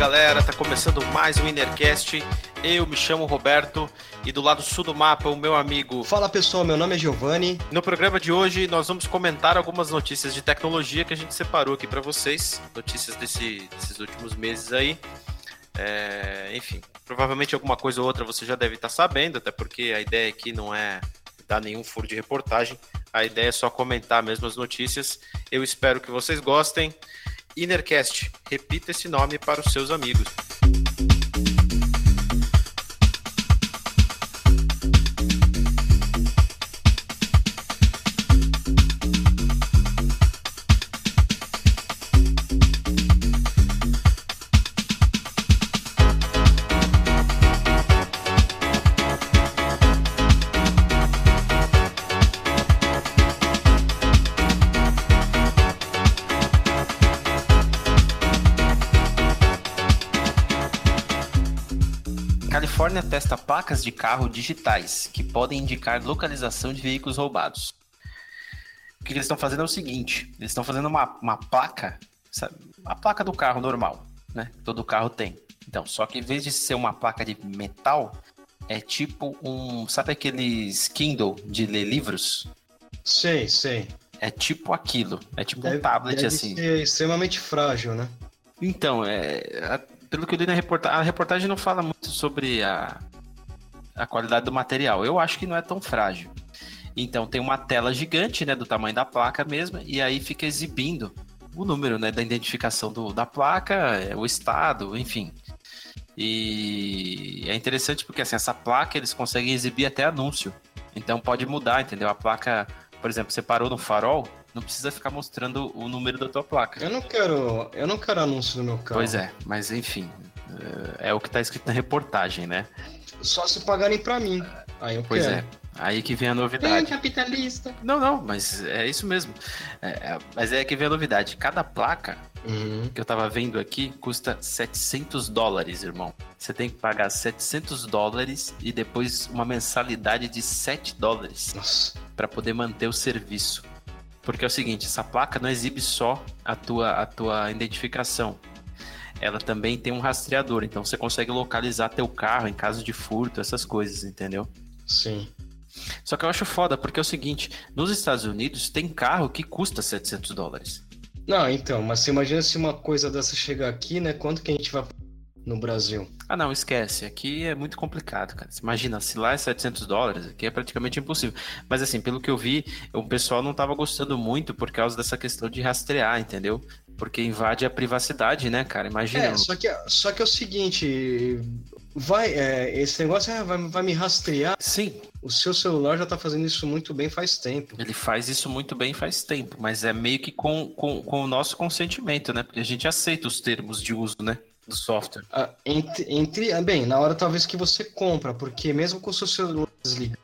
Galera, tá começando mais um Innercast. Eu me chamo Roberto e do lado sul do mapa o meu amigo. Fala pessoal, meu nome é Giovanni. No programa de hoje nós vamos comentar algumas notícias de tecnologia que a gente separou aqui para vocês, notícias desse, desses últimos meses aí. É, enfim, provavelmente alguma coisa ou outra você já deve estar sabendo, até porque a ideia aqui não é dar nenhum furo de reportagem, a ideia é só comentar mesmo as notícias. Eu espero que vocês gostem. Innercast, repita esse nome para os seus amigos. Testa placas de carro digitais que podem indicar localização de veículos roubados. O que eles estão fazendo é o seguinte: eles estão fazendo uma, uma placa, sabe? a placa do carro normal, né? Todo carro tem. Então, só que em vez de ser uma placa de metal, é tipo um. Sabe aqueles Kindle de ler livros? Sei, sei. É tipo aquilo. É tipo deve, um tablet deve assim. Ser extremamente frágil, né? Então, é, pelo que eu li na reportagem, a reportagem não fala muito sobre a, a qualidade do material. Eu acho que não é tão frágil. Então tem uma tela gigante, né, do tamanho da placa mesmo, e aí fica exibindo o número, né, da identificação do, da placa, é, o estado, enfim. E é interessante porque assim, essa placa eles conseguem exibir até anúncio. Então pode mudar, entendeu? A placa, por exemplo, você parou no farol, não precisa ficar mostrando o número da tua placa. Eu não quero, eu não quero anúncio no meu carro. Pois é, mas enfim, é, é o que está escrito na reportagem, né? Só se pagarem para mim. Aí eu pois quero. é. Aí que vem a novidade. Vem, capitalista. Não, não, mas é isso mesmo. É, é, mas é que vem a novidade. Cada placa uhum. que eu tava vendo aqui custa 700 dólares, irmão. Você tem que pagar 700 dólares e depois uma mensalidade de 7 dólares para poder manter o serviço. Porque é o seguinte, essa placa não exibe só a tua, a tua identificação. Ela também tem um rastreador, então você consegue localizar teu carro em caso de furto, essas coisas, entendeu? Sim. Só que eu acho foda, porque é o seguinte, nos Estados Unidos tem carro que custa 700 dólares. Não, então, mas você imagina se uma coisa dessa chegar aqui, né? Quanto que a gente vai no Brasil? Ah, não, esquece. Aqui é muito complicado, cara. Você imagina, se lá é 700 dólares, aqui é praticamente impossível. Mas assim, pelo que eu vi, o pessoal não estava gostando muito por causa dessa questão de rastrear, entendeu? Porque invade a privacidade, né, cara? Imagina. É, só que, só que é o seguinte, vai, é, esse negócio é, vai, vai me rastrear. Sim. O seu celular já tá fazendo isso muito bem faz tempo. Ele faz isso muito bem faz tempo, mas é meio que com, com, com o nosso consentimento, né? Porque a gente aceita os termos de uso, né? do software? Ah, entre, entre, ah, bem, na hora talvez que você compra, porque mesmo com o seu celular desligado,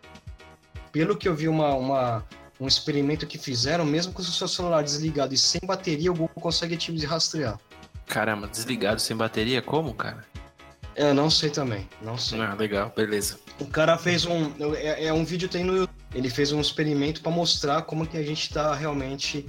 pelo que eu vi uma, uma, um experimento que fizeram, mesmo com o seu celular desligado e sem bateria, o Google consegue te rastrear. Caramba, desligado sem bateria? Como, cara? Eu não sei também, não sei. Ah, legal, beleza. O cara fez um. É, é um vídeo tem no YouTube. Ele fez um experimento para mostrar como que a gente tá realmente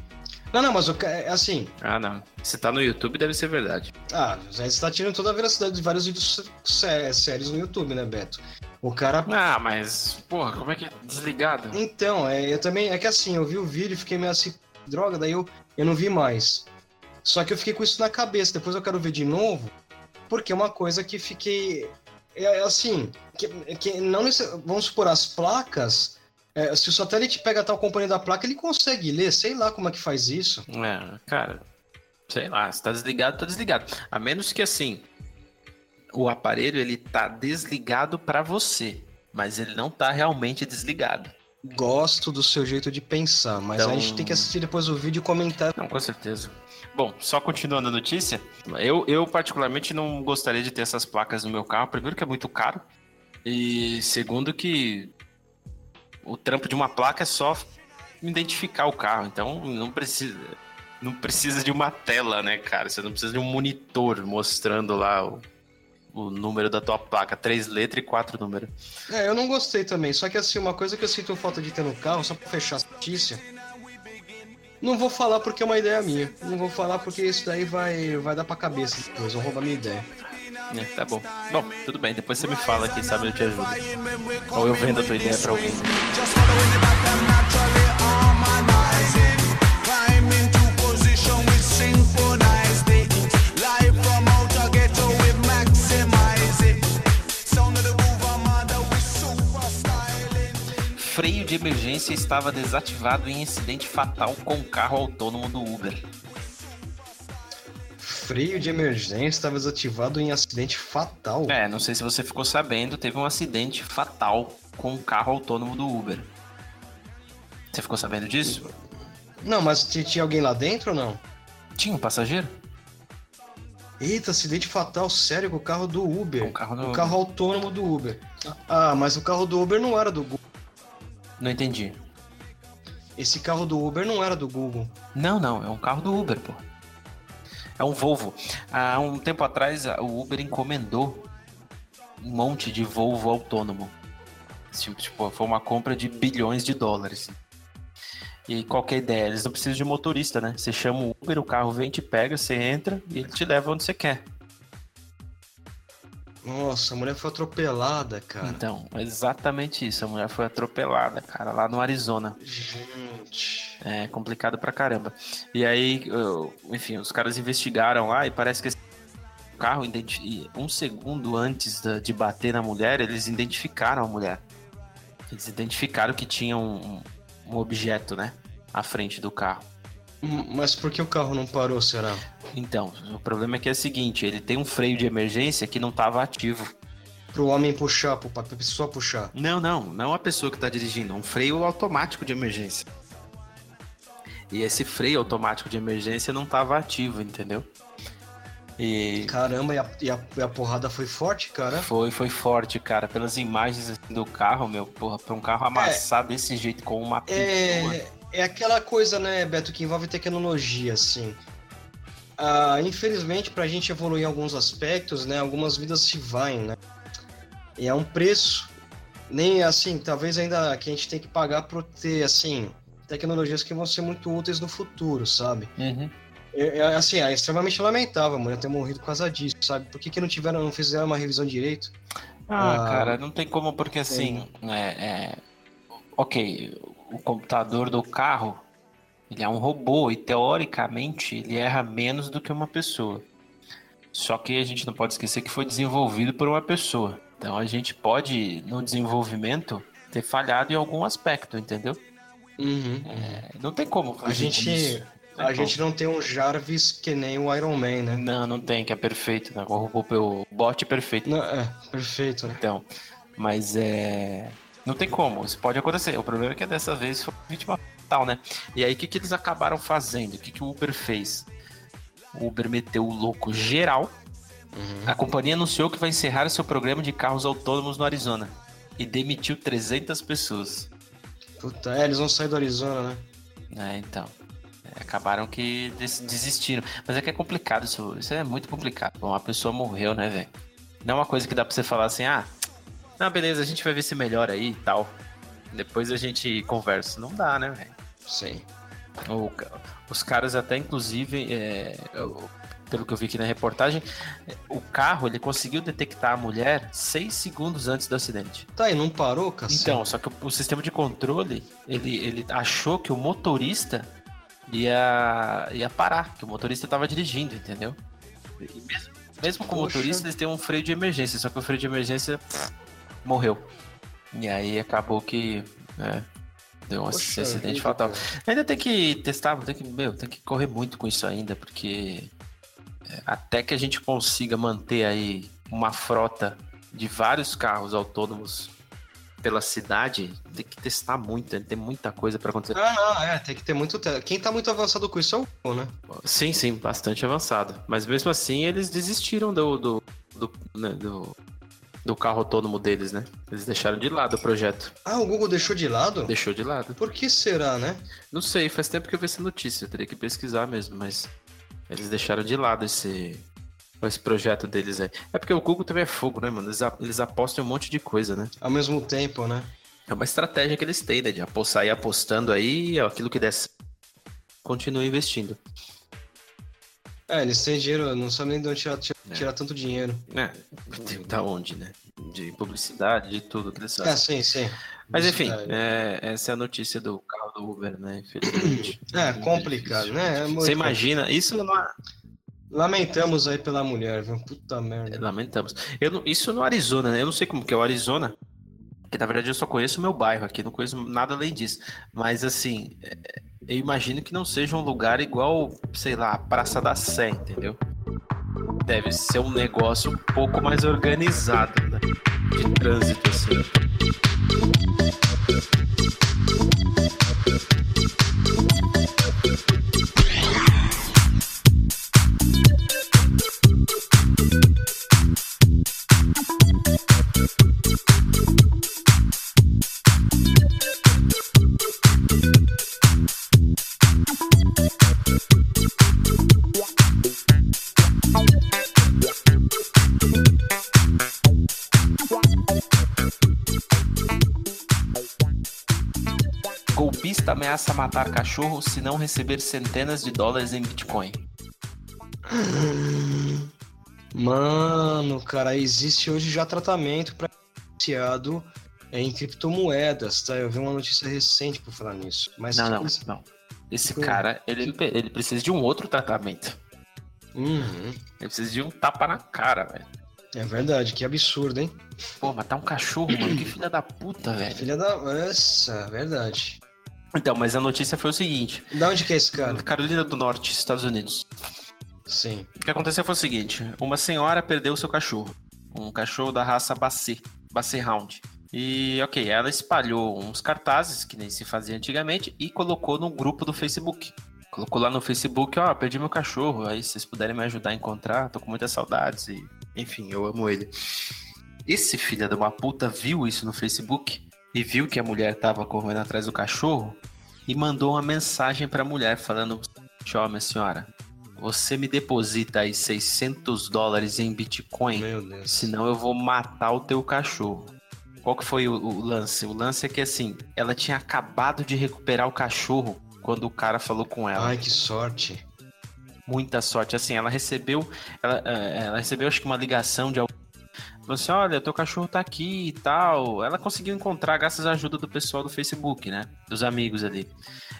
não, não, mas é assim. Ah, não. Se tá no YouTube, deve ser verdade. Ah, você está tirando toda a veracidade de vários vídeos sé sérios no YouTube, né, Beto? O cara. Ah, mas, porra, como é que é desligado? Então, é, eu também. É que assim, eu vi o vídeo e fiquei meio assim, droga, daí eu, eu não vi mais. Só que eu fiquei com isso na cabeça. Depois eu quero ver de novo, porque é uma coisa que fiquei. É, é assim, que, que não vamos supor, as placas é, se o satélite pega tal componente da placa, ele consegue ler. Sei lá como é que faz isso. É, cara, sei lá, se tá desligado, tá desligado. A menos que assim, o aparelho ele tá desligado para você, mas ele não tá realmente desligado. Gosto do seu jeito de pensar, mas então... a gente tem que assistir depois o vídeo e comentar. Não, com certeza. Bom, só continuando a notícia, eu, eu particularmente não gostaria de ter essas placas no meu carro. Primeiro que é muito caro. E segundo que o trampo de uma placa é só identificar o carro. Então não precisa, não precisa de uma tela, né, cara? Você não precisa de um monitor mostrando lá o, o número da tua placa, três letras e quatro números. É, eu não gostei também. Só que assim, uma coisa que eu sinto falta de ter no carro, só pra fechar a notícia, Não vou falar porque é uma ideia minha. Não vou falar porque isso daí vai, vai dar pra cabeça depois, vão roubar minha ideia. É, tá bom. Bom, tudo bem. Depois você me fala, quem sabe eu te ajudo. Ou eu vendo a tua ideia pra alguém. De emergência estava desativado em incidente fatal com carro autônomo do Uber. Freio de emergência estava desativado em acidente fatal? É, não sei se você ficou sabendo, teve um acidente fatal com um carro autônomo do Uber. Você ficou sabendo disso? Não, mas tinha alguém lá dentro ou não? Tinha um passageiro. Eita, acidente fatal, sério, com o carro do Uber. Com o carro, do o carro autônomo do Uber. Ah, mas o carro do Uber não era do Google. Não entendi. Esse carro do Uber não era do Google. Não, não, é um carro do Uber, pô. É um Volvo. Há um tempo atrás, o Uber encomendou um monte de Volvo autônomo. Tipo, tipo, foi uma compra de bilhões de dólares. E qualquer ideia, eles não precisam de motorista, né? Você chama o Uber, o carro vem, te pega, você entra e ele te leva onde você quer. Nossa, a mulher foi atropelada, cara. Então, exatamente isso. A mulher foi atropelada, cara, lá no Arizona. Gente. É complicado pra caramba. E aí, enfim, os caras investigaram lá e parece que esse carro, um segundo antes de bater na mulher, eles identificaram a mulher. Eles identificaram que tinha um, um objeto, né? À frente do carro. Mas por que o carro não parou, será? Então, o problema é que é o seguinte, ele tem um freio de emergência que não estava ativo. Pro homem puxar, pra pessoa puxar. Não, não, não a pessoa que está dirigindo, um freio automático de emergência. E esse freio automático de emergência não estava ativo, entendeu? E... Caramba, e a, e, a, e a, porrada foi forte, cara? Foi, foi forte, cara. Pelas imagens assim, do carro, meu, porra, pra um carro amassar é, desse jeito com uma é, é aquela coisa, né, Beto, que envolve tecnologia, assim. Ah, infelizmente, para a gente evoluir em alguns aspectos, né, algumas vidas se vão, né? E é um preço, nem assim, talvez ainda que a gente tem que pagar para ter, assim, tecnologias que vão ser muito úteis no futuro, sabe? Uhum. É, é, assim, é extremamente lamentável a mulher ter morrido por causa disso, sabe? Por que, que não tiveram, não fizeram uma revisão direito? Ah, ah cara, não tem como, porque assim, é, é, ok, o computador do carro, ele é um robô e teoricamente ele erra menos do que uma pessoa. Só que a gente não pode esquecer que foi desenvolvido por uma pessoa. Então a gente pode, no desenvolvimento, ter falhado em algum aspecto, entendeu? Uhum. É, não tem como a gente isso. A gente não tem um Jarvis que nem o Iron Man, né? Não, não tem, que é perfeito, né? O robô, o bot é perfeito. Não, é, perfeito, né? Então, mas é. Não tem como, isso pode acontecer. O problema é que dessa vez foi vítima fatal, né? E aí o que, que eles acabaram fazendo? O que, que o Uber fez? O Uber meteu o louco geral. Uhum. A companhia anunciou que vai encerrar seu programa de carros autônomos no Arizona e demitiu 300 pessoas. Puta, é, eles vão sair do Arizona, né? É, então. É, acabaram que desistiram. Mas é que é complicado isso. Isso é muito complicado. Bom, a pessoa morreu, né, velho? Não é uma coisa que dá pra você falar assim, ah, não, beleza, a gente vai ver se melhora aí e tal. Depois a gente conversa. Não dá, né, velho? Sim. O, os caras até, inclusive, é, pelo que eu vi aqui na reportagem, o carro ele conseguiu detectar a mulher seis segundos antes do acidente. Tá, e não parou, cara? Então, só que o, o, sistema de controle, ele, ele achou que o motorista ia, ia parar, que o motorista estava dirigindo, entendeu? E mesmo, mesmo com Poxa. o motorista, eles têm um freio de emergência, só que o freio de emergência morreu. E aí acabou que né, deu um Poxa, acidente fatal. Ainda tem que testar, tem que, meu, tem que correr muito com isso ainda, porque é, até que a gente consiga manter aí uma frota de vários carros autônomos pela cidade, tem que testar muito, tem muita coisa para acontecer. Ah, não, é, tem que ter muito. Quem tá muito avançado com isso é o Google, né? Sim, sim, bastante avançado. Mas mesmo assim, eles desistiram do, do, do, né, do do carro autônomo deles, né? Eles deixaram de lado o projeto. Ah, o Google deixou de lado? Deixou de lado. Por que será, né? Não sei, faz tempo que eu vi essa notícia, eu teria que pesquisar mesmo, mas eles deixaram de lado esse, esse projeto deles aí. É porque o Google também é fogo, né, mano? Eles, eles apostam em um monte de coisa, né? Ao mesmo tempo, né? É uma estratégia que eles têm, né? De apostar, sair apostando aí, aquilo que der continuem investindo. É, eles têm dinheiro, não sabem nem de onde tirar, tirar, tirar tanto dinheiro. É, da onde, né? De publicidade, de tudo que eles fazem. É, sim, sim. Mas enfim, é, essa é a notícia do carro do Uber, né? Infelizmente. É, complicado, né? É Você imagina, isso não é... Lamentamos aí pela mulher, viu? Puta merda. Lamentamos. Eu não- isso no Arizona, né? Eu não sei como que é o Arizona. Porque na verdade eu só conheço o meu bairro aqui, não conheço nada além disso. Mas assim, é, eu imagino que não seja um lugar igual, sei lá, a Praça da Sé, entendeu? Deve ser um negócio um pouco mais organizado, né? De trânsito, assim. Ameaça matar cachorro se não receber centenas de dólares em Bitcoin. Mano, cara, existe hoje já tratamento para iniciado em criptomoedas, tá? Eu vi uma notícia recente por falar nisso. Mas Não, não, tipo, não. Esse Sim. cara, ele, ele precisa de um outro tratamento. Uhum. Ele precisa de um tapa na cara, velho. É verdade, que absurdo, hein? Pô, matar um cachorro, mano, que filha da puta, velho. Filha da. Essa, verdade. Então, mas a notícia foi o seguinte: Da onde que é esse cara? Carolina do Norte, Estados Unidos. Sim. O que aconteceu foi o seguinte: uma senhora perdeu seu cachorro. Um cachorro da raça Basset, Basset Hound. E, ok, ela espalhou uns cartazes, que nem se fazia antigamente, e colocou no grupo do Facebook. Colocou lá no Facebook, ó, perdi meu cachorro, aí se vocês puderem me ajudar a encontrar, tô com muitas saudades e, enfim, eu amo ele. Esse filho de uma puta viu isso no Facebook e viu que a mulher tava correndo atrás do cachorro e mandou uma mensagem pra mulher falando: Ó, minha senhora, você me deposita aí 600 dólares em Bitcoin, senão eu vou matar o teu cachorro. Qual que foi o, o lance? O lance é que assim, ela tinha acabado de recuperar o cachorro quando o cara falou com ela. Ai, que sorte. Muita sorte. Assim, ela recebeu, ela, eh, ela recebeu acho que uma ligação de alguém. Falou assim, olha, teu cachorro tá aqui e tal. Ela conseguiu encontrar graças à ajuda do pessoal do Facebook, né? Dos amigos ali.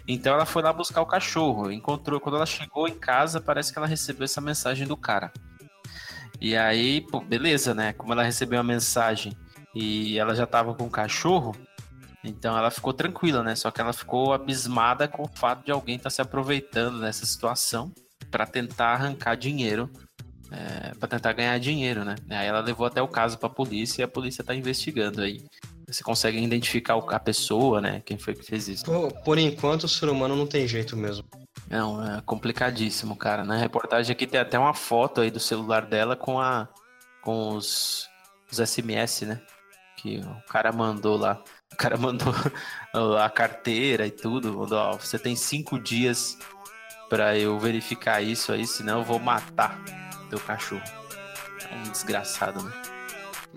Então ela foi lá buscar o cachorro. Encontrou, quando ela chegou em casa, parece que ela recebeu essa mensagem do cara. E aí, pô, beleza, né? Como ela recebeu a mensagem e ela já tava com o cachorro, então ela ficou tranquila, né? Só que ela ficou abismada com o fato de alguém estar se aproveitando dessa situação para tentar arrancar dinheiro, é, para tentar ganhar dinheiro, né? Aí ela levou até o caso para a polícia e a polícia tá investigando aí. Você consegue identificar a pessoa, né? Quem foi que fez isso? Por, por enquanto, o ser humano não tem jeito mesmo. Não, é complicadíssimo, cara. Na reportagem aqui tem até uma foto aí do celular dela com a com os, os SMS, né? Que o cara mandou lá. O cara mandou a carteira e tudo. Mandou, ó, você tem cinco dias pra eu verificar isso aí, senão eu vou matar teu cachorro. É um desgraçado, né?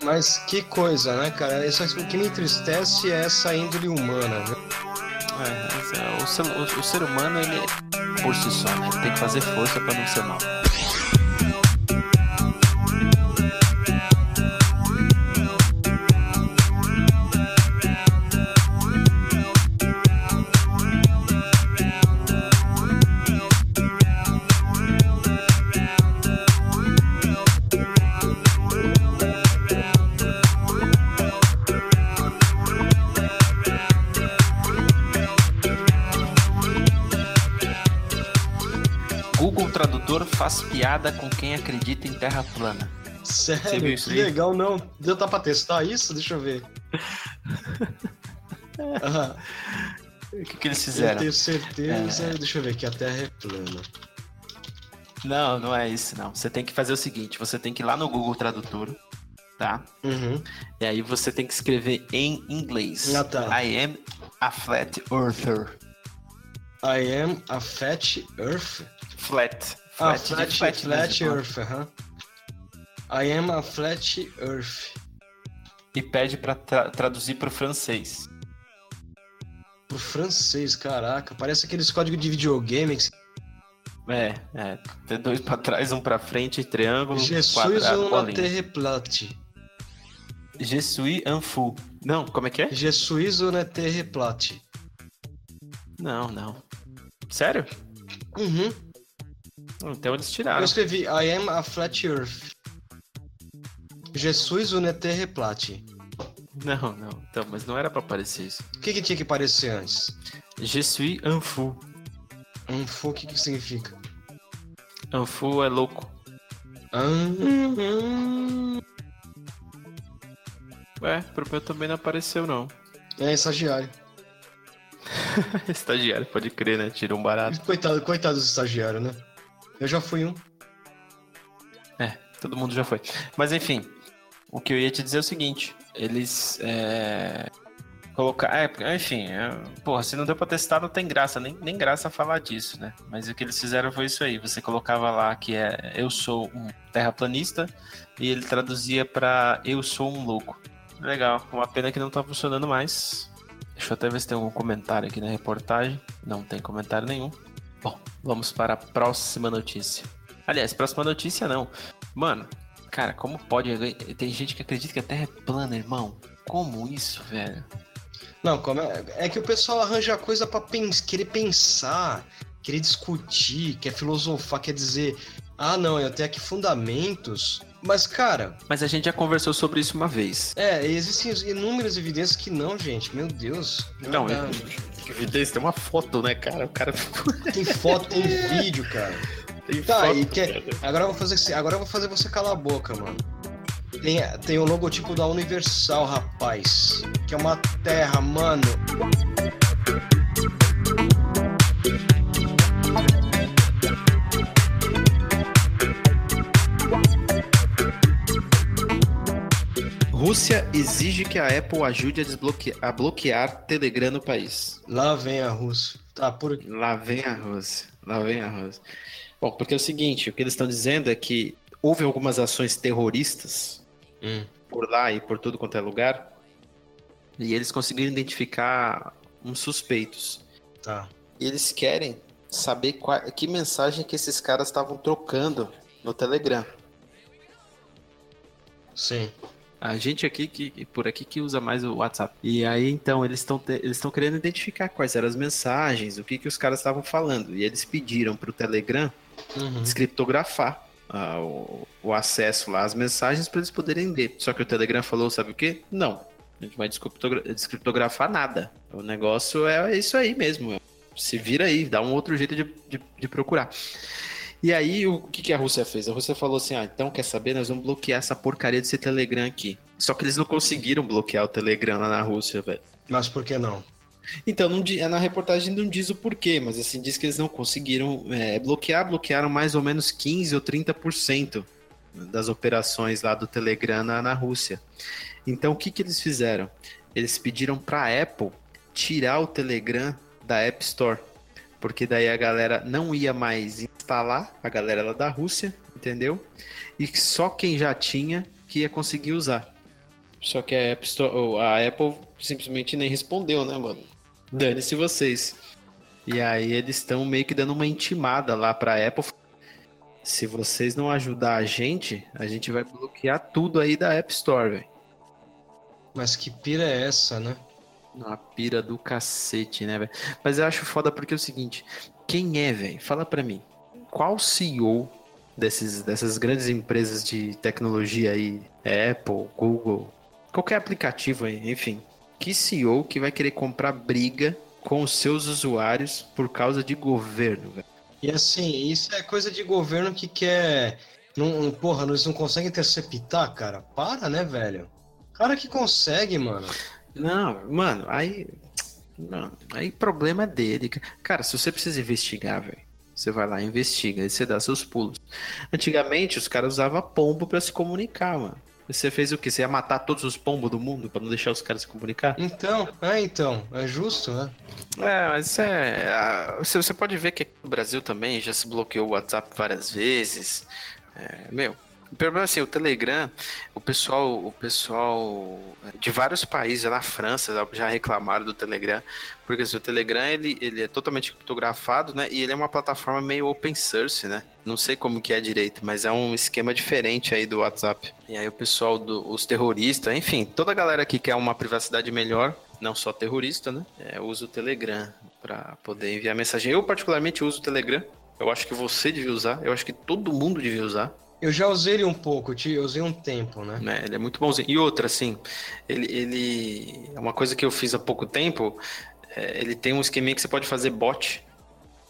Mas que coisa, né, cara? Isso, o que me entristece é essa índole humana, viu? É, é, o, ser, o- o ser humano, ele é por si só, né? Ele tem que fazer força pra não ser mal. Tradutor faz piada com quem acredita em terra plana. Sério, que legal, não. Deu tá pra testar isso? Deixa eu ver. Ah, O que, que eles eu fizeram? tenho certeza. Deixa eu ver que a Terra é plana. Não, não é isso, não. Você tem que fazer o seguinte: você tem que ir lá no Google Tradutor, tá? Uhum. E aí você tem que escrever em inglês. Ah, tá. I am a flat earther. I am a fat earth. Flat. Ah, de flat, flat, mesmo. earth, aham. I am a flat earth. E pede pra tra- traduzir pro francês. Pro francês, caraca. Parece aqueles códigos de videogame que é, é. Tem dois pra trás, um pra frente, triângulo, Jesus quadrado, ou bolinha. terre plate. Je suis un fou. Não, como é que é? Jesus ou na terre plate. Não, não. Sério? Uhum. Então eles Eu tiraram. escrevi I am a flat earth. Jesus ou na terre plate. Não, não. Então, mas não era pra aparecer isso. O que, que tinha que aparecer antes? Je suis un fou. Um fo, o que, que significa? Un fou é louco. Hum, Ué, pro meu também não apareceu, não. é estagiário. Estagiário, pode crer, né? Tira um barato. Coitado, coitado dos estagiários, né? Eu já fui um. É, todo mundo já foi. Mas enfim, o que eu ia te dizer é o seguinte: eles. É... Colocar. É, enfim, é... porra, se não deu pra testar, não tem graça, nem, nem graça falar disso, né? Mas o que eles fizeram foi isso aí: você colocava lá que é eu sou um terraplanista e ele traduzia pra eu sou um louco. Legal, uma pena que não tá funcionando mais. Deixa eu até ver se tem algum comentário aqui na reportagem. Não tem comentário nenhum. Vamos para a próxima notícia. Aliás, próxima notícia não. Mano, cara, como pode. Tem gente que acredita que a Terra é plana, irmão. Como isso, velho? Não, como é, é que o pessoal arranja coisa pra pens, querer pensar, querer discutir, quer filosofar, quer dizer, ah, não, eu tenho aqui fundamentos. Mas, cara, Mas a gente já conversou sobre isso uma vez. é, existem inúmeras evidências que não, gente. Meu Deus. Não, dá. Que evidência, tem uma foto, né, cara? O cara Tem foto, tem vídeo, cara. tem Tá, foto, e quer... agora eu vou fazer assim- agora eu vou fazer você calar a boca, mano. Tem, tem o logotipo da Universal, rapaz. Que é uma terra, mano. Rússia exige que a Apple ajude a, desbloquear, a bloquear Telegram no país. Lá vem a Rússia. Tá, por aqui. Lá vem a Rússia. Lá vem a Rússia. Bom, porque é o seguinte, o que eles estão dizendo é que houve algumas ações terroristas por lá e por tudo quanto é lugar, e eles conseguiram identificar uns suspeitos. Tá. E eles querem saber qual- que mensagem que esses caras estavam trocando no Telegram. Sim. A gente aqui, que, por aqui, que usa mais o WhatsApp. E aí, então, eles estão eles querendo identificar quais eram as mensagens, o que, que os caras estavam falando. E eles pediram para o Telegram Uhum. descriptografar ah, o, o acesso lá às mensagens para eles poderem ler. Só que o Telegram falou, sabe o quê? Não, a gente vai descriptogra- descriptografar nada. O negócio é isso aí mesmo. Se vira aí, dá um outro jeito de, de, de procurar. E aí, o que, que a Rússia fez? A Rússia falou assim: ah, então quer saber? Nós vamos bloquear essa porcaria desse Telegram aqui. Só que eles não conseguiram bloquear o Telegram lá na Rússia, velho. Mas por que não? Então, não na reportagem não diz o porquê, mas assim, diz que eles não conseguiram é, bloquear, bloquearam mais ou menos 15 ou 30% das operações lá do Telegram na, na Rússia. Então, o que, que eles fizeram? Eles pediram para a Apple tirar o Telegram da App Store, porque daí a galera não ia mais instalar, a galera lá da Rússia, entendeu? E só quem já tinha que ia conseguir usar. Só que a App Store, ou a Apple simplesmente nem respondeu, né, mano? Dane-se vocês. E aí eles estão meio que dando uma intimada lá pra Apple. Se vocês não ajudar a gente, a gente vai bloquear tudo aí da App Store, velho. Mas que pira é essa, né? Uma pira do cacete, né, velho? Mas eu acho foda porque é o seguinte: quem é, velho? Fala pra mim. Qual CEO desses, dessas grandes empresas de tecnologia aí, Apple, Google, qualquer aplicativo aí, enfim, que CEO que vai querer comprar briga com os seus usuários por causa de governo, velho? E assim, isso é coisa de governo que quer. Não, porra, eles não conseguem interceptar, cara. Para, né, velho? Cara que consegue, mano. Não, mano, aí. Não, aí problema é dele. Cara, se você precisa investigar, velho, você vai lá e investiga, aí você dá seus pulos. Antigamente, os caras usavam pombo pra se comunicar, mano. Você fez o quê? Você ia matar todos os pombos do mundo pra não deixar os caras se comunicar? Então, é então, é justo, né? É, mas isso é. Você você pode ver que aqui no Brasil também já se bloqueou o WhatsApp várias vezes. É, meu, O problema assim, o Telegram, o pessoal, o pessoal de vários países, na França, já reclamaram do Telegram, porque assim, o Telegram ele, ele é totalmente criptografado, né? E ele é uma plataforma meio open source, né? Não sei como que é direito, mas é um esquema diferente aí do WhatsApp. E aí o pessoal, do, os terroristas, enfim, toda a galera que quer uma privacidade melhor, não só terrorista, né? É, usa o Telegram para poder enviar mensagem. Eu particularmente uso o Telegram. Eu acho que você devia usar. Eu acho que todo mundo devia usar. Eu já usei ele um pouco, eu usei um tempo, né? É, ele é muito bonzinho. E outra, assim, ele, ele. É uma coisa que eu fiz há pouco tempo. É, ele tem um esqueminha que você pode fazer bot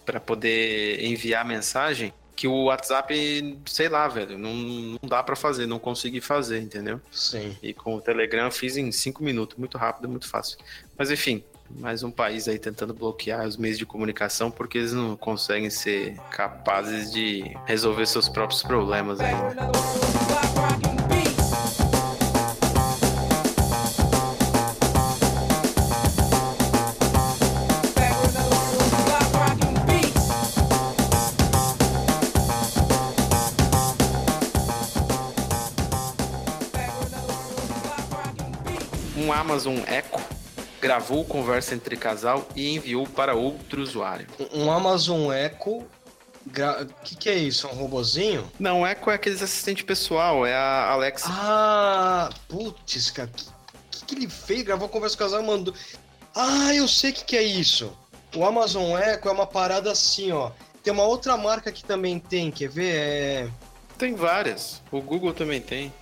para poder enviar mensagem que o WhatsApp, sei lá, velho, não, não dá para fazer, não consegui fazer, entendeu? Sim. E com o Telegram eu fiz em cinco minutos, muito rápido, muito fácil. Mas enfim, mais um país aí tentando bloquear os meios de comunicação porque eles não conseguem ser capazes de resolver seus próprios problemas aí. Um Amazon Echo gravou conversa entre casal e enviou para outro usuário. Um Amazon Echo Gra... O que, que é isso? Um robozinho? Não, Echo é aqueles assistente pessoal, é a Alexa. Ah, putz, cara. O que, que, ele fez? Gravou conversa com o casal e mandou. Ah, eu sei o que, que é isso. O Amazon Echo é uma parada assim, ó. Tem uma outra marca que também tem, quer ver? É... Tem várias. O Google também tem.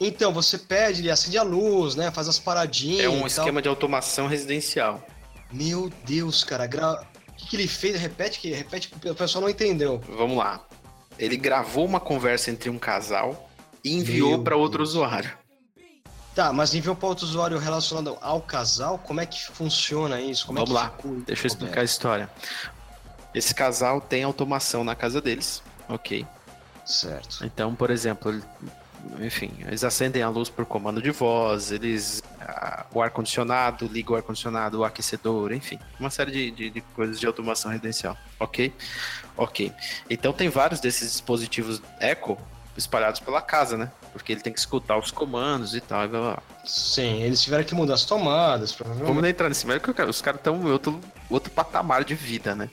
Então, você pede, ele acende a luz, né? Faz as paradinhas. É um esquema de automação residencial. Meu Deus, cara. Gra... O que, que ele fez? Repete que repete que o pessoal não entendeu. Vamos lá. Ele gravou uma conversa entre um casal e enviou para outro usuário. Tá, mas enviou para outro usuário relacionado ao casal? Como é que funciona isso? Como Vamos é lá. Deixa eu explicar a história. Esse casal tem automação na casa deles, ok? Certo. Então, por exemplo, enfim, eles acendem a luz por comando de voz, eles. o ar-condicionado, liga o ar-condicionado, o aquecedor, enfim, uma série de, de, de, coisas de automação residencial. Ok? Ok. Então tem vários desses dispositivos Echo espalhados pela casa, né? Porque ele tem que escutar os comandos e tal, e blá, blá. Sim, eles tiveram que mudar as tomadas, provavelmente. Vamos entrar nesse meio, porque os caras estão em outro, outro patamar de vida, né?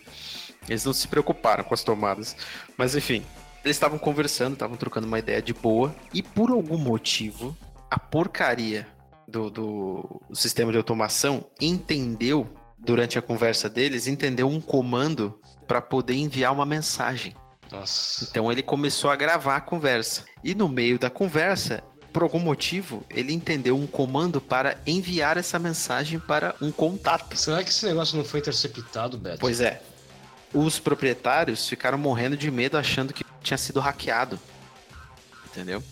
Eles não se preocuparam com as tomadas. Mas enfim, eles estavam conversando, estavam trocando uma ideia de boa, e por algum motivo, a porcaria do, do sistema de automação entendeu, durante a conversa deles, entendeu um comando para poder enviar uma mensagem. Nossa. Então ele começou a gravar a conversa. E no meio da conversa, por algum motivo, ele entendeu um comando para enviar essa mensagem para um contato. Será que esse negócio não foi interceptado, Beto? Pois é. Os proprietários ficaram morrendo de medo achando que tinha sido hackeado. Entendeu?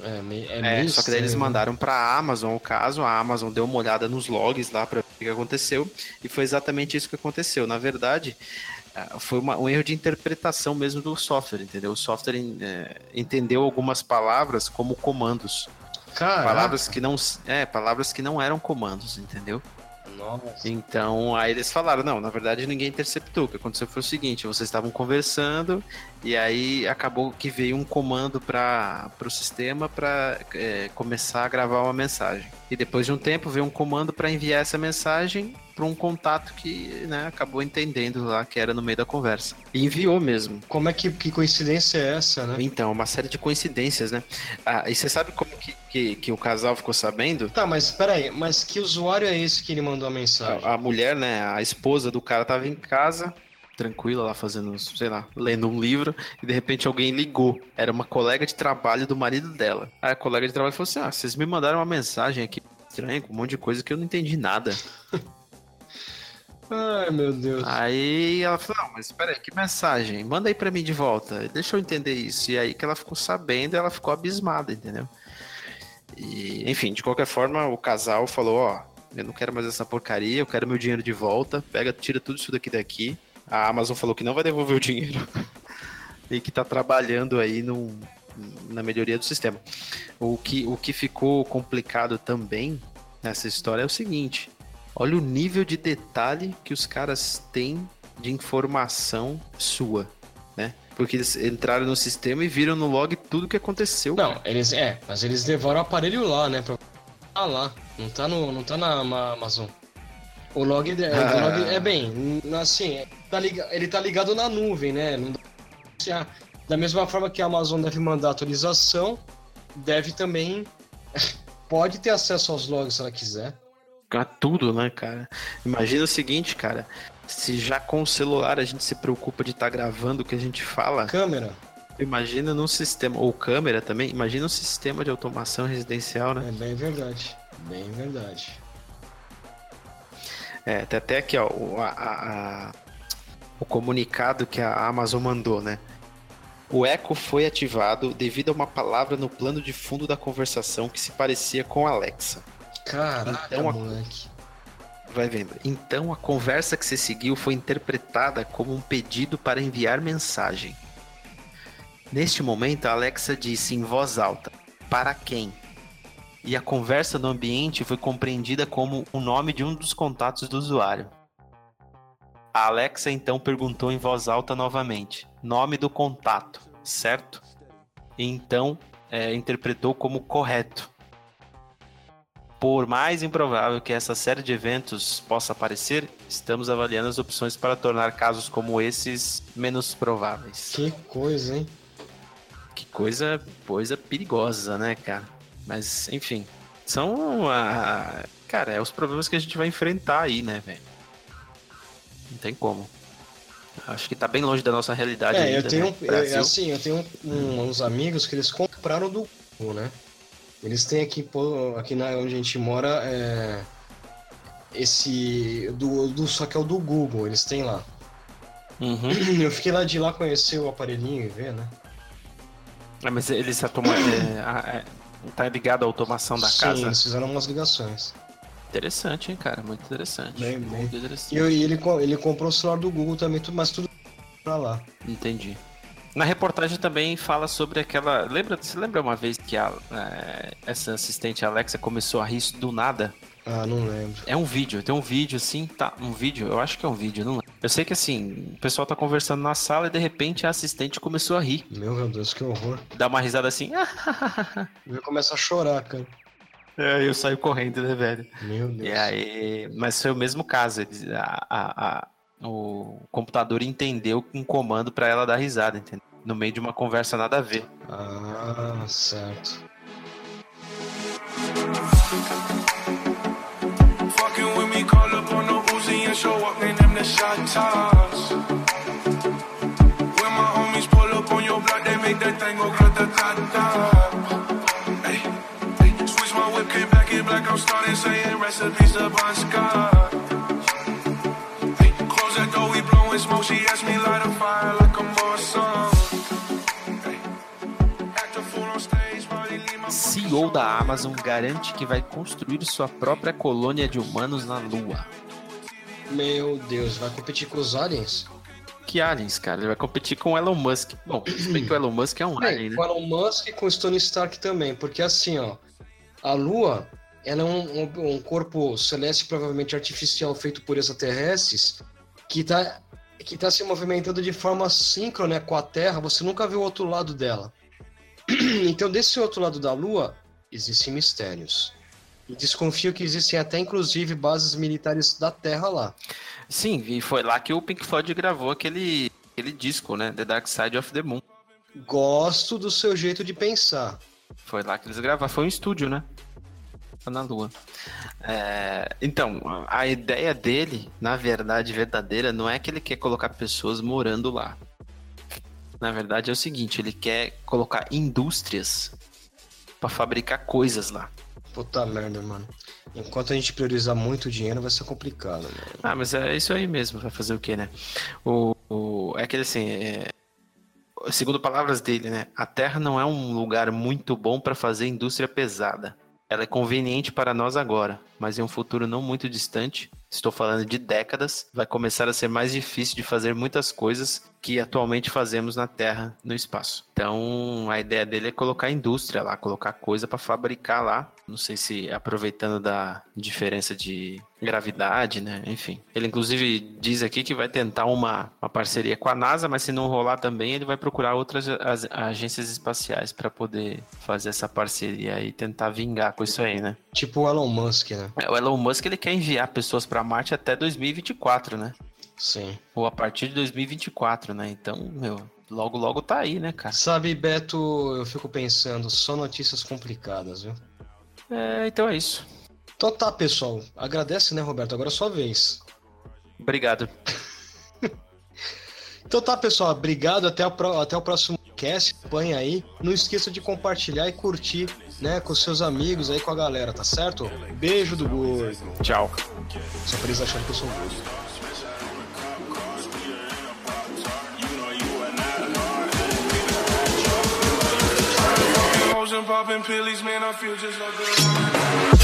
É, é, é só que daí eles mandaram para a Amazon o caso, a Amazon deu uma olhada nos logs lá para ver o que aconteceu e foi exatamente isso que aconteceu. Na verdade, é, foi uma, um erro de interpretação mesmo do software, entendeu? O software é, entendeu algumas palavras como comandos. Caraca. Palavras que não, é, palavras que não eram comandos, entendeu? Então, aí eles falaram, não, na verdade ninguém interceptou. O que aconteceu foi o seguinte, vocês estavam conversando e aí acabou que veio um comando para o sistema para é, começar a gravar uma mensagem. E depois de um tempo veio um comando para enviar essa mensagem para um contato que né, acabou entendendo lá que era no meio da conversa. E enviou mesmo. Como é que, que coincidência é essa, né? Então, uma série de coincidências, né? Ah, e você sabe como que, que, que, o casal ficou sabendo? Tá, mas peraí, mas que usuário é esse que ele mandou a mensagem? A, a mulher, né, a esposa do cara tava em casa, tranquila lá fazendo, sei lá, lendo um livro e de repente alguém ligou. Era uma colega de trabalho do marido dela. Aí a colega de trabalho falou assim: "Ah, vocês me mandaram uma mensagem aqui estranha, com um monte de coisa que eu não entendi nada". Ai, meu Deus. Aí ela falou: Não, mas peraí, que mensagem? Manda aí pra mim de volta. Deixa eu entender isso. E aí que ela ficou sabendo, ela ficou abismada, entendeu? E, enfim, de qualquer forma, o casal falou: Ó, eu não quero mais essa porcaria, eu quero meu dinheiro de volta. Pega, tira tudo isso daqui daqui. A Amazon falou que não vai devolver o dinheiro. e que tá trabalhando aí no, na melhoria do sistema. O que, o que ficou complicado também nessa história é o seguinte: olha o nível de detalhe que os caras têm de informação sua, né? Porque eles entraram no sistema e viram no log tudo que aconteceu. Não, cara. eles é, mas eles levaram o aparelho lá, né? Pra... Ah, lá. Não tá, no, não tá na Amazon. O log, é, ah. o log é bem, assim, tá ligado, ele tá ligado na nuvem, né? Da mesma forma que a Amazon deve mandar atualização, deve também. Pode ter acesso aos logs se ela quiser. A tudo, né, cara? Imagina o seguinte, cara. Se já com o celular a gente se preocupa de estar tá gravando o que a gente fala. Câmera. Imagina num sistema, ou câmera também, imagina um sistema de automação residencial, né? É bem verdade. Bem verdade. É, tem até aqui, ó, o, a, a, o comunicado que a Amazon mandou, né? O eco foi ativado devido a uma palavra no plano de fundo da conversação que se parecia com Alexa. Caraca, então, a... moleque. Vai vendo. Então a conversa que se seguiu foi interpretada como um pedido para enviar mensagem. Neste momento, a Alexa disse em voz alta: Para quem? E a conversa no ambiente foi compreendida como o nome de um dos contatos do usuário. A Alexa então perguntou em voz alta novamente: Nome do contato, certo? E então é, interpretou como correto. Por mais improvável que essa série de eventos possa parecer, estamos avaliando as opções para tornar casos como esses menos prováveis. Que coisa, hein? Que coisa, coisa perigosa, né, cara? Mas, enfim, são a. Cara, é os problemas que a gente vai enfrentar aí, né, velho? Não tem como. Acho que tá bem longe da nossa realidade. É, ainda, eu tenho, né? é, assim, eu tenho um, uns amigos que eles compraram do Google, né? Eles têm aqui, aqui na, onde a gente mora, é, esse. Do, do, só que é o do Google, eles têm lá. Uhum. Eu fiquei lá de lá conhecer o aparelhinho e ver, né? É, mas eles tomam, é, é, tá ligado à automação da Sim, casa? Sim, eles fizeram umas ligações. Interessante, hein, cara? Muito interessante. Bem, bem. Muito interessante. E, ele, ele comprou o celular do Google também, mas tudo pra lá. Entendi. Na reportagem também fala sobre aquela. Lembra, você lembra uma vez que a, é, essa assistente Alexa começou a rir do nada? Ah, não lembro. É um vídeo, tem um vídeo assim, tá? Um vídeo, eu acho que é um vídeo, não lembro. Eu sei que assim, o pessoal tá conversando na sala e de repente a assistente começou a rir. Meu Deus, que horror. Dá uma risada assim. eu começo a chorar, cara. É, eu saio correndo, né, velho? Meu Deus. E aí, mas foi o mesmo caso. A, a, a, o computador entendeu um comando para ela dar risada, entendeu? No meio de uma conversa nada a ver. Ah, certo. Fucking with me, call up on the Uzi and show up, the shot toss. When my homies pull up on your block, they make that thing go grata-ta-ta. Hey, hey, switch my whip, came back in black, I'm starting saying recipes to Bon Scott. Hey, close that door, we blowing smoke, she asked me light a fire like I'm on song. CEO da Amazon garante que vai construir sua própria colônia de humanos na Lua. Meu Deus, vai competir com os aliens? Que aliens, cara? Ele vai competir com o Elon Musk. Bom, se bem que o Elon Musk é um Bem, alien, né? Com o Elon Musk e com o Tony Stark também, porque assim, ó, a Lua ela é um, um, um corpo celeste provavelmente artificial feito por extraterrestres que está que tá se movimentando de forma síncrona com a Terra, você nunca viu o outro lado dela. Então, desse outro lado da Lua, existem mistérios. E desconfio que existem até, inclusive, bases militares da Terra lá. Sim, e foi lá que o Pink Floyd gravou aquele, aquele disco, né? The Dark Side of the Moon. Gosto do seu jeito de pensar. Foi lá que eles gravaram. Foi um estúdio, né? na Lua. É, então, a ideia dele, na verdade verdadeira, não é que ele quer colocar pessoas morando lá. Na verdade é o seguinte, ele quer colocar indústrias para fabricar coisas lá. Puta merda, mano. Enquanto a gente priorizar muito dinheiro, vai ser complicado, mano. Ah, mas é isso aí mesmo, vai fazer o quê, né? O, o é aquele assim, é, segundo palavras dele, né? A Terra não é um lugar muito bom para fazer indústria pesada. Ela é conveniente para nós agora, mas em um futuro não muito distante, estou falando de décadas, vai começar a ser mais difícil de fazer muitas coisas que atualmente fazemos na Terra, no espaço. Então, a ideia dele é colocar indústria lá, colocar coisa para fabricar lá Não sei se aproveitando da diferença de gravidade, né? Enfim. Ele inclusive diz aqui que vai tentar uma, uma parceria com a NASA, mas se não rolar também, ele vai procurar outras as, agências espaciais para poder fazer essa parceria e tentar vingar com isso aí, né? Tipo o Elon Musk, né? É, o Elon Musk ele quer enviar pessoas para Marte até 2024, né? Sim. Ou a partir de 2024, né? Então, meu, logo logo tá aí, né, cara? Sabe, Beto, eu fico pensando, só notícias complicadas, viu? É, então é isso. Então tá, pessoal. Agradece, né, Roberto? Agora é sua vez. Obrigado. então tá, pessoal. Obrigado. Até, a, até o próximo cast. Acompanhe aí. Não esqueça de compartilhar e curtir, né, com seus amigos aí, com a galera, tá certo? Beijo do gordo. Tchau. Só pra eles acharem que eu sou gordo. Popping pillies, man, I feel just like a